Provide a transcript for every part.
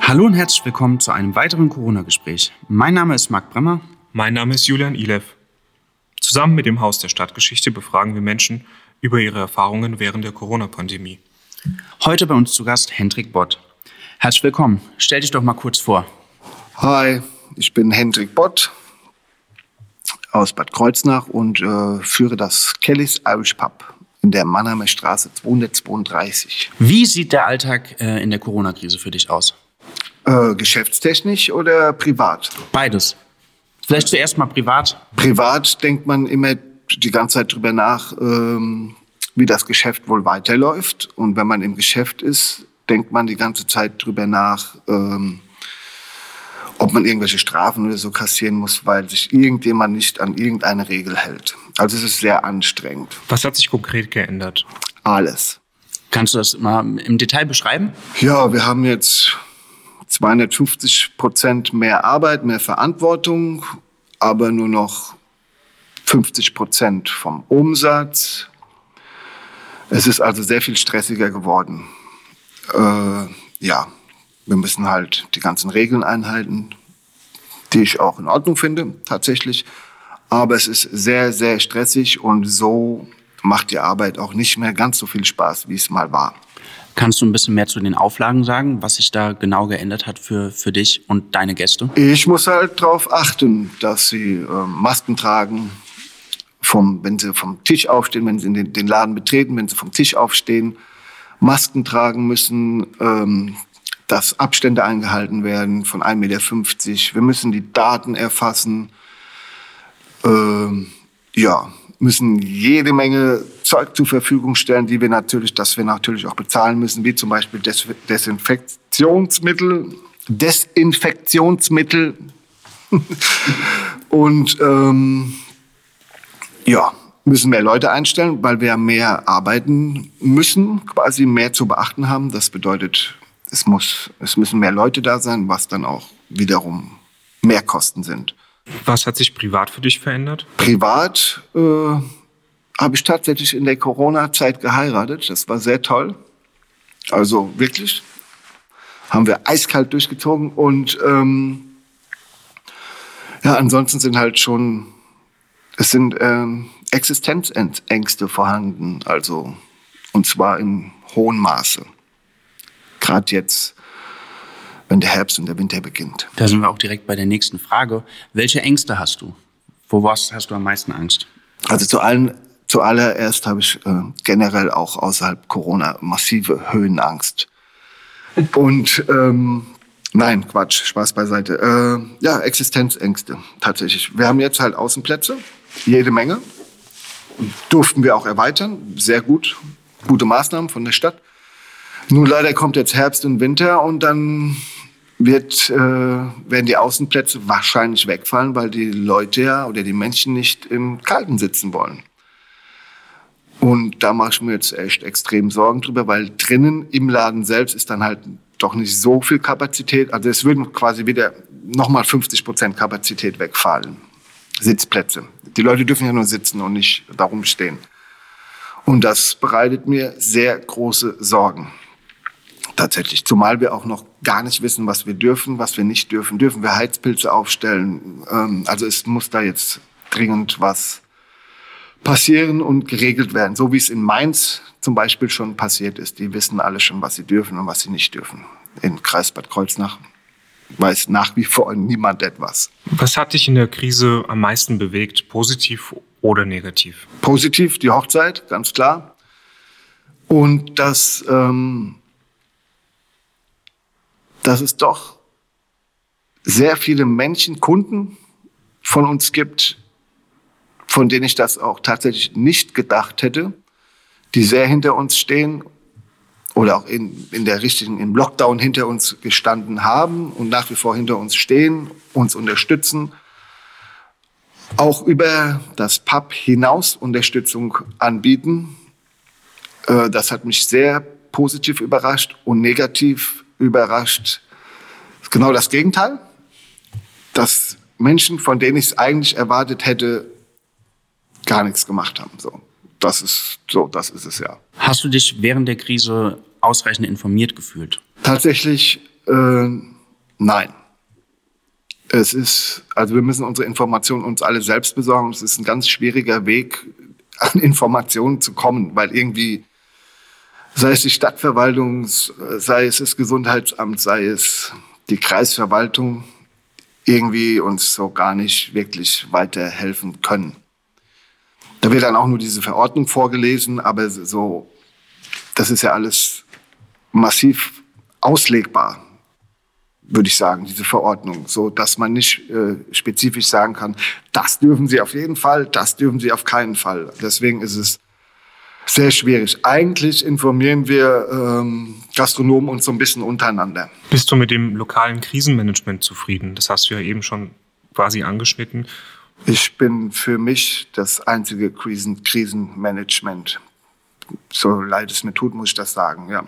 Hallo und herzlich willkommen zu einem weiteren Corona-Gespräch. Mein Name ist Marc Bremmer. Mein Name ist Julian Ilev. Zusammen mit dem Haus der Stadtgeschichte befragen wir Menschen über ihre Erfahrungen während der Corona-Pandemie. Heute bei uns zu Gast Hendrik Bott. Herzlich willkommen. Stell dich doch mal kurz vor. Hi, ich bin Hendrik Bott aus Bad Kreuznach und äh, führe das Kellys Irish Pub in der Mannheimer Straße 232. Wie sieht der Alltag äh, in der Corona-Krise für dich aus? Äh, geschäftstechnisch oder privat? Beides. Vielleicht zuerst mal privat. Privat denkt man immer die ganze Zeit drüber nach, ähm, wie das Geschäft wohl weiterläuft. Und wenn man im Geschäft ist, denkt man die ganze Zeit drüber nach, ähm, ob man irgendwelche Strafen oder so kassieren muss, weil sich irgendjemand nicht an irgendeine Regel hält. Also es ist sehr anstrengend. Was hat sich konkret geändert? Alles. Kannst du das mal im Detail beschreiben? Ja, wir haben jetzt 250 Prozent mehr Arbeit, mehr Verantwortung, aber nur noch 50 Prozent vom Umsatz. Es ist also sehr viel stressiger geworden. Äh, ja, wir müssen halt die ganzen Regeln einhalten, die ich auch in Ordnung finde, tatsächlich. Aber es ist sehr, sehr stressig und so macht die Arbeit auch nicht mehr ganz so viel Spaß, wie es mal war. Kannst du ein bisschen mehr zu den Auflagen sagen, was sich da genau geändert hat für, für dich und deine Gäste? Ich muss halt darauf achten, dass sie äh, Masken tragen, vom, wenn sie vom Tisch aufstehen, wenn sie den, den, Laden betreten, wenn sie vom Tisch aufstehen, Masken tragen müssen, ähm, dass Abstände eingehalten werden von 1,50 Meter. Wir müssen die Daten erfassen. Ähm, ja, müssen jede Menge Zeug zur Verfügung stellen, die wir natürlich, dass wir natürlich auch bezahlen müssen, wie zum Beispiel Des Desinfektionsmittel, Desinfektionsmittel und ähm, ja, müssen mehr Leute einstellen, weil wir mehr arbeiten müssen, quasi mehr zu beachten haben. Das bedeutet, es, muss, es müssen mehr Leute da sein, was dann auch wiederum mehr Kosten sind. Was hat sich privat für dich verändert? Privat äh, habe ich tatsächlich in der Corona-Zeit geheiratet. Das war sehr toll. Also wirklich. Haben wir eiskalt durchgezogen. Und ähm, ja, ansonsten sind halt schon, es sind ähm, Existenzängste vorhanden. Also, und zwar im hohen Maße. Gerade jetzt wenn der Herbst und der Winter beginnt. Da sind wir auch direkt bei der nächsten Frage. Welche Ängste hast du? Wo was hast du am meisten Angst? Also zu allen, zuallererst habe ich äh, generell auch außerhalb Corona massive Höhenangst. Und ähm, nein, Quatsch, Spaß beiseite. Äh, ja, Existenzängste tatsächlich. Wir haben jetzt halt Außenplätze, jede Menge. Durften wir auch erweitern, sehr gut, gute Maßnahmen von der Stadt. Nun leider kommt jetzt Herbst und Winter und dann wird, äh, werden die Außenplätze wahrscheinlich wegfallen, weil die Leute ja oder die Menschen nicht im Kalten sitzen wollen. Und da mache ich mir jetzt echt extrem Sorgen drüber, weil drinnen im Laden selbst ist dann halt doch nicht so viel Kapazität. Also es würden quasi wieder nochmal 50 Prozent Kapazität wegfallen. Sitzplätze. Die Leute dürfen ja nur sitzen und nicht darum stehen. Und das bereitet mir sehr große Sorgen. Tatsächlich. Zumal wir auch noch gar nicht wissen, was wir dürfen, was wir nicht dürfen. Dürfen wir Heizpilze aufstellen? Ähm, also es muss da jetzt dringend was passieren und geregelt werden. So wie es in Mainz zum Beispiel schon passiert ist. Die wissen alle schon, was sie dürfen und was sie nicht dürfen. In Kreis Bad Kreuznach weiß nach wie vor niemand etwas. Was hat dich in der Krise am meisten bewegt, positiv oder negativ? Positiv die Hochzeit, ganz klar. Und das ähm, dass es doch sehr viele Menschen, Kunden von uns gibt, von denen ich das auch tatsächlich nicht gedacht hätte, die sehr hinter uns stehen oder auch in, in der richtigen, im Lockdown hinter uns gestanden haben und nach wie vor hinter uns stehen, uns unterstützen, auch über das Pub hinaus Unterstützung anbieten. Äh, das hat mich sehr positiv überrascht und negativ überrascht. Das ist genau das Gegenteil. Dass Menschen, von denen ich es eigentlich erwartet hätte, gar nichts gemacht haben. So, das ist so, das ist es ja. Hast du dich während der Krise ausreichend informiert gefühlt? Tatsächlich äh, nein. Es ist, also wir müssen unsere Informationen uns alle selbst besorgen. Es ist ein ganz schwieriger Weg, an Informationen zu kommen, weil irgendwie, sei es die Stadtverwaltung, sei es das Gesundheitsamt, sei es die Kreisverwaltung, irgendwie uns so gar nicht wirklich weiterhelfen können. Da wird dann auch nur diese Verordnung vorgelesen, aber so, das ist ja alles massiv auslegbar, würde ich sagen, diese Verordnung, so dass man nicht äh, spezifisch sagen kann, das dürfen Sie auf jeden Fall, das dürfen Sie auf keinen Fall. Deswegen ist es sehr schwierig. Eigentlich informieren wir ähm, Gastronomen uns so ein bisschen untereinander. Bist du mit dem lokalen Krisenmanagement zufrieden? Das hast du ja eben schon quasi angeschnitten. Ich bin für mich das einzige Krisen Krisenmanagement. So leid es mir tut, muss ich das sagen, ja.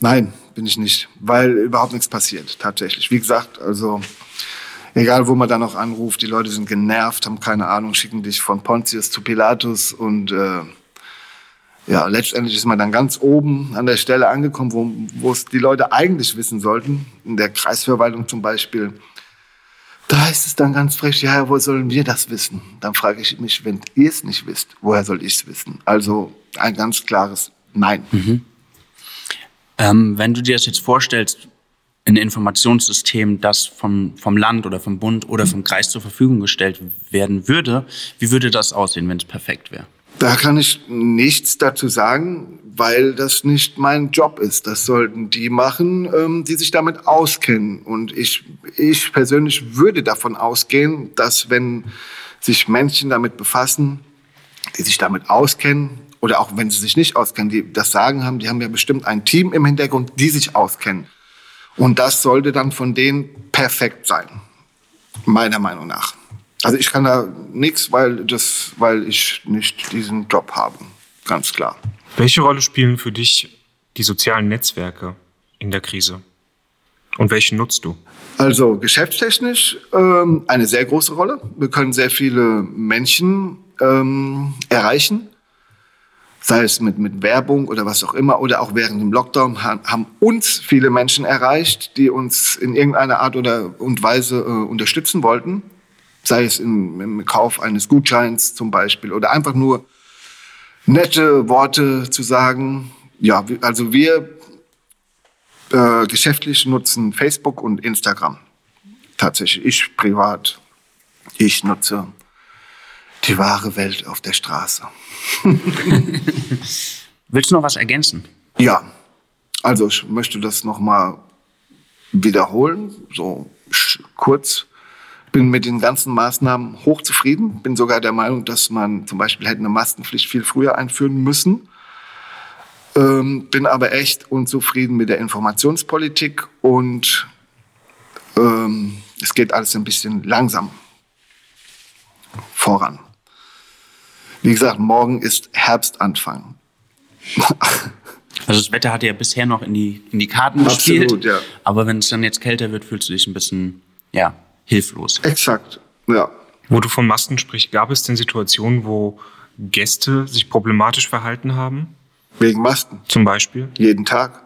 Nein, bin ich nicht, weil überhaupt nichts passiert, tatsächlich. Wie gesagt, also egal wo man dann noch anruft, die Leute sind genervt, haben keine Ahnung, schicken dich von Pontius zu Pilatus und äh, ja, letztendlich ist man dann ganz oben an der Stelle angekommen, wo, wo es die Leute eigentlich wissen sollten. In der Kreisverwaltung zum Beispiel da ist es dann ganz frech, ja, wo sollen wir das wissen? Dann frage ich mich, wenn ihr es nicht wisst, woher soll ich es wissen? Also ein ganz klares Nein. Mhm. Ähm, wenn du dir das jetzt vorstellst, ein Informationssystem, das vom, vom Land oder vom Bund oder vom Kreis zur Verfügung gestellt werden würde, wie würde das aussehen, wenn es perfekt wäre? Da kann ich nichts dazu sagen, weil das nicht mein Job ist. Das sollten die machen, ähm, die sich damit auskennen. Und ich, ich persönlich würde davon ausgehen, dass wenn sich Menschen damit befassen, die sich damit auskennen, oder auch wenn sie sich nicht auskennen, die das Sagen haben, die haben ja bestimmt ein Team im Hintergrund, die sich auskennen. Und das sollte dann von denen perfekt sein, meiner Meinung nach. Also ich kann da nichts, weil, das, weil ich nicht diesen Job habe. Ganz klar. Welche Rolle spielen für dich die sozialen Netzwerke in der Krise? Und welche nutzt du? Also geschäftstechnisch ähm, eine sehr große Rolle. Wir können sehr viele Menschen ähm, erreichen, sei es mit, mit Werbung oder was auch immer, oder auch während dem Lockdown haben uns viele Menschen erreicht, die uns in irgendeiner Art oder und Weise äh, unterstützen wollten sei es im, im Kauf eines Gutscheins zum Beispiel oder einfach nur nette Worte zu sagen. Ja, also wir äh, geschäftlich nutzen Facebook und Instagram. Tatsächlich, ich privat, ich nutze die wahre Welt auf der Straße. Willst du noch was ergänzen? Ja, also ich möchte das nochmal wiederholen, so kurz bin mit den ganzen Maßnahmen hochzufrieden. Bin sogar der Meinung, dass man zum Beispiel hätte eine Maskenpflicht viel früher einführen müssen. Ähm, bin aber echt unzufrieden mit der Informationspolitik und ähm, es geht alles ein bisschen langsam voran. Wie gesagt, morgen ist Herbstanfang. Also das Wetter hat ja bisher noch in die, in die Karten gespielt. Absolut, ja. Aber wenn es dann jetzt kälter wird, fühlst du dich ein bisschen, ja, hilflos. Exakt, ja. Wo du von Masken sprichst, gab es denn Situationen, wo Gäste sich problematisch verhalten haben? Wegen Masken. Zum Beispiel? Jeden Tag.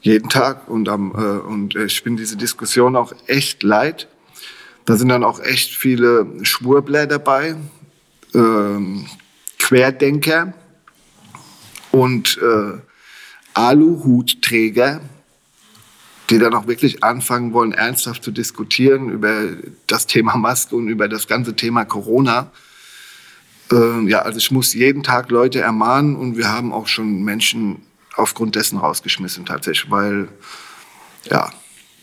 Jeden Tag. Und, ähm, äh, und ich bin diese Diskussion auch echt leid. Da sind dann auch echt viele Schwurbler dabei, ähm, Querdenker und äh, Aluhutträger, die dann auch wirklich anfangen wollen, ernsthaft zu diskutieren über das Thema Maske und über das ganze Thema Corona. Ähm, ja, also ich muss jeden Tag Leute ermahnen und wir haben auch schon Menschen aufgrund dessen rausgeschmissen tatsächlich, weil ja,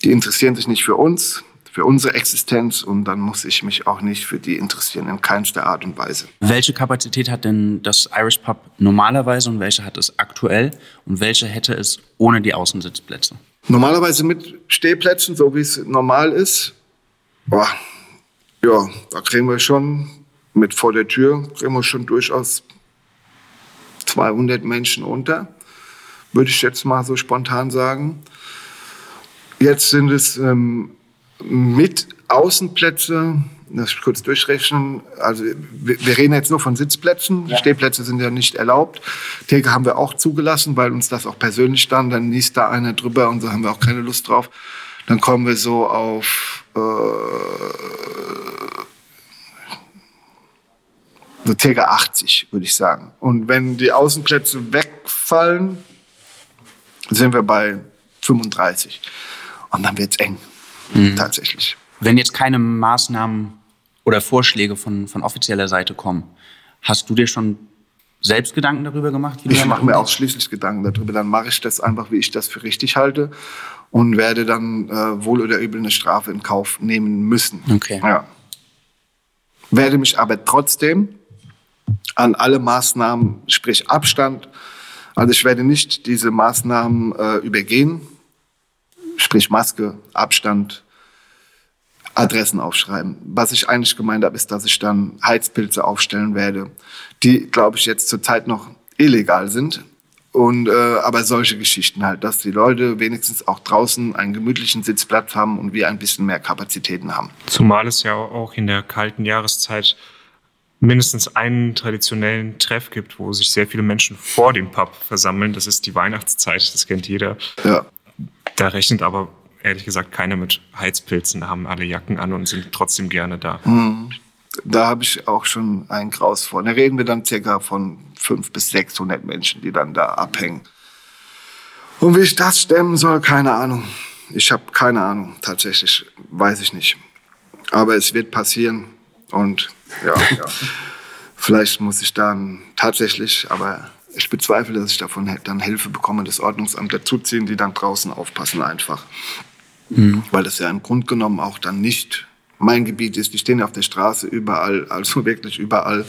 die interessieren sich nicht für uns, für unsere Existenz und dann muss ich mich auch nicht für die interessieren, in keinster Art und Weise. Welche Kapazität hat denn das Irish Pub normalerweise und welche hat es aktuell und welche hätte es ohne die Außensitzplätze? Normalerweise mit Stehplätzen, so wie es normal ist. Boah, ja, da kriegen wir schon mit vor der Tür, kriegen wir schon durchaus 200 Menschen unter, würde ich jetzt mal so spontan sagen. Jetzt sind es ähm, mit Außenplätze Ich kurz durchrechnen. Also wir, wir reden jetzt nur von Sitzplätzen. Ja. Stehplätze sind ja nicht erlaubt. Theke haben wir auch zugelassen, weil uns das auch persönlich stand. Dann niest da einer drüber und so haben wir auch keine Lust drauf. Dann kommen wir so auf äh, so circa 80, würde ich sagen. Und wenn die Außenplätze wegfallen, sind wir bei 35. Und dann wird es eng, mhm. tatsächlich. Wenn jetzt keine Maßnahmen oder Vorschläge von, von offizieller Seite kommen, hast du dir schon selbst Gedanken darüber gemacht? ich mache mir ausschließlich Gedanken darüber. Dann mache ich das einfach, wie ich das für richtig halte und werde dann äh, wohl oder übel eine Strafe in Kauf nehmen müssen. Okay. Ja. Werde mich aber trotzdem an alle Maßnahmen, sprich Abstand, also ich werde nicht diese Maßnahmen äh, übergehen, sprich Maske, Abstand, Adressen aufschreiben. Was ich eigentlich gemeint habe, ist, dass ich dann Heizpilze aufstellen werde, die, glaube ich, jetzt zurzeit noch illegal sind. Und, äh, aber solche Geschichten halt, dass die Leute wenigstens auch draußen einen gemütlichen Sitzplatz haben und wir ein bisschen mehr Kapazitäten haben. Zumal es ja auch in der kalten Jahreszeit mindestens einen traditionellen Treff gibt, wo sich sehr viele Menschen vor dem Pub versammeln. Das ist die Weihnachtszeit, das kennt jeder. Ja. Da rechnet aber ehrlich gesagt keiner mit Heizpilzen, haben alle Jacken an und sind trotzdem gerne da. Mhm. Da habe ich auch schon einen Graus vor. Da reden wir dann circa von 500 bis 600 Menschen, die dann da abhängen. Und wie ich das stemmen soll, keine Ahnung. Ich habe keine Ahnung, tatsächlich, weiß ich nicht. Aber es wird passieren und ja, ja. vielleicht muss ich dann tatsächlich, aber ich bezweifle, dass ich davon dann Hilfe bekomme, das Ordnungsamt dazuziehen, die dann draußen aufpassen einfach. Mhm. Weil das ja im Grunde genommen auch dann nicht mein Gebiet ist. Die stehen auf der Straße überall, also wirklich überall.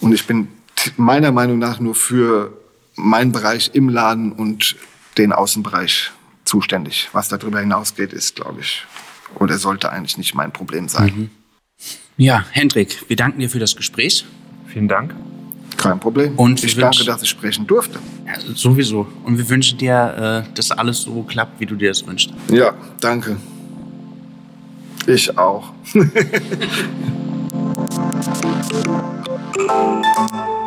Und ich bin meiner Meinung nach nur für meinen Bereich im Laden und den Außenbereich zuständig. Was darüber hinausgeht, ist, glaube ich, oder sollte eigentlich nicht mein Problem sein. Mhm. Ja, Hendrik, wir danken dir für das Gespräch. Vielen Dank. Kein Problem. Und ich danke, dass ich sprechen durfte. Ja, sowieso. Und wir wünschen dir, äh, dass alles so klappt, wie du dir das wünschst. Ja, danke. Ich auch.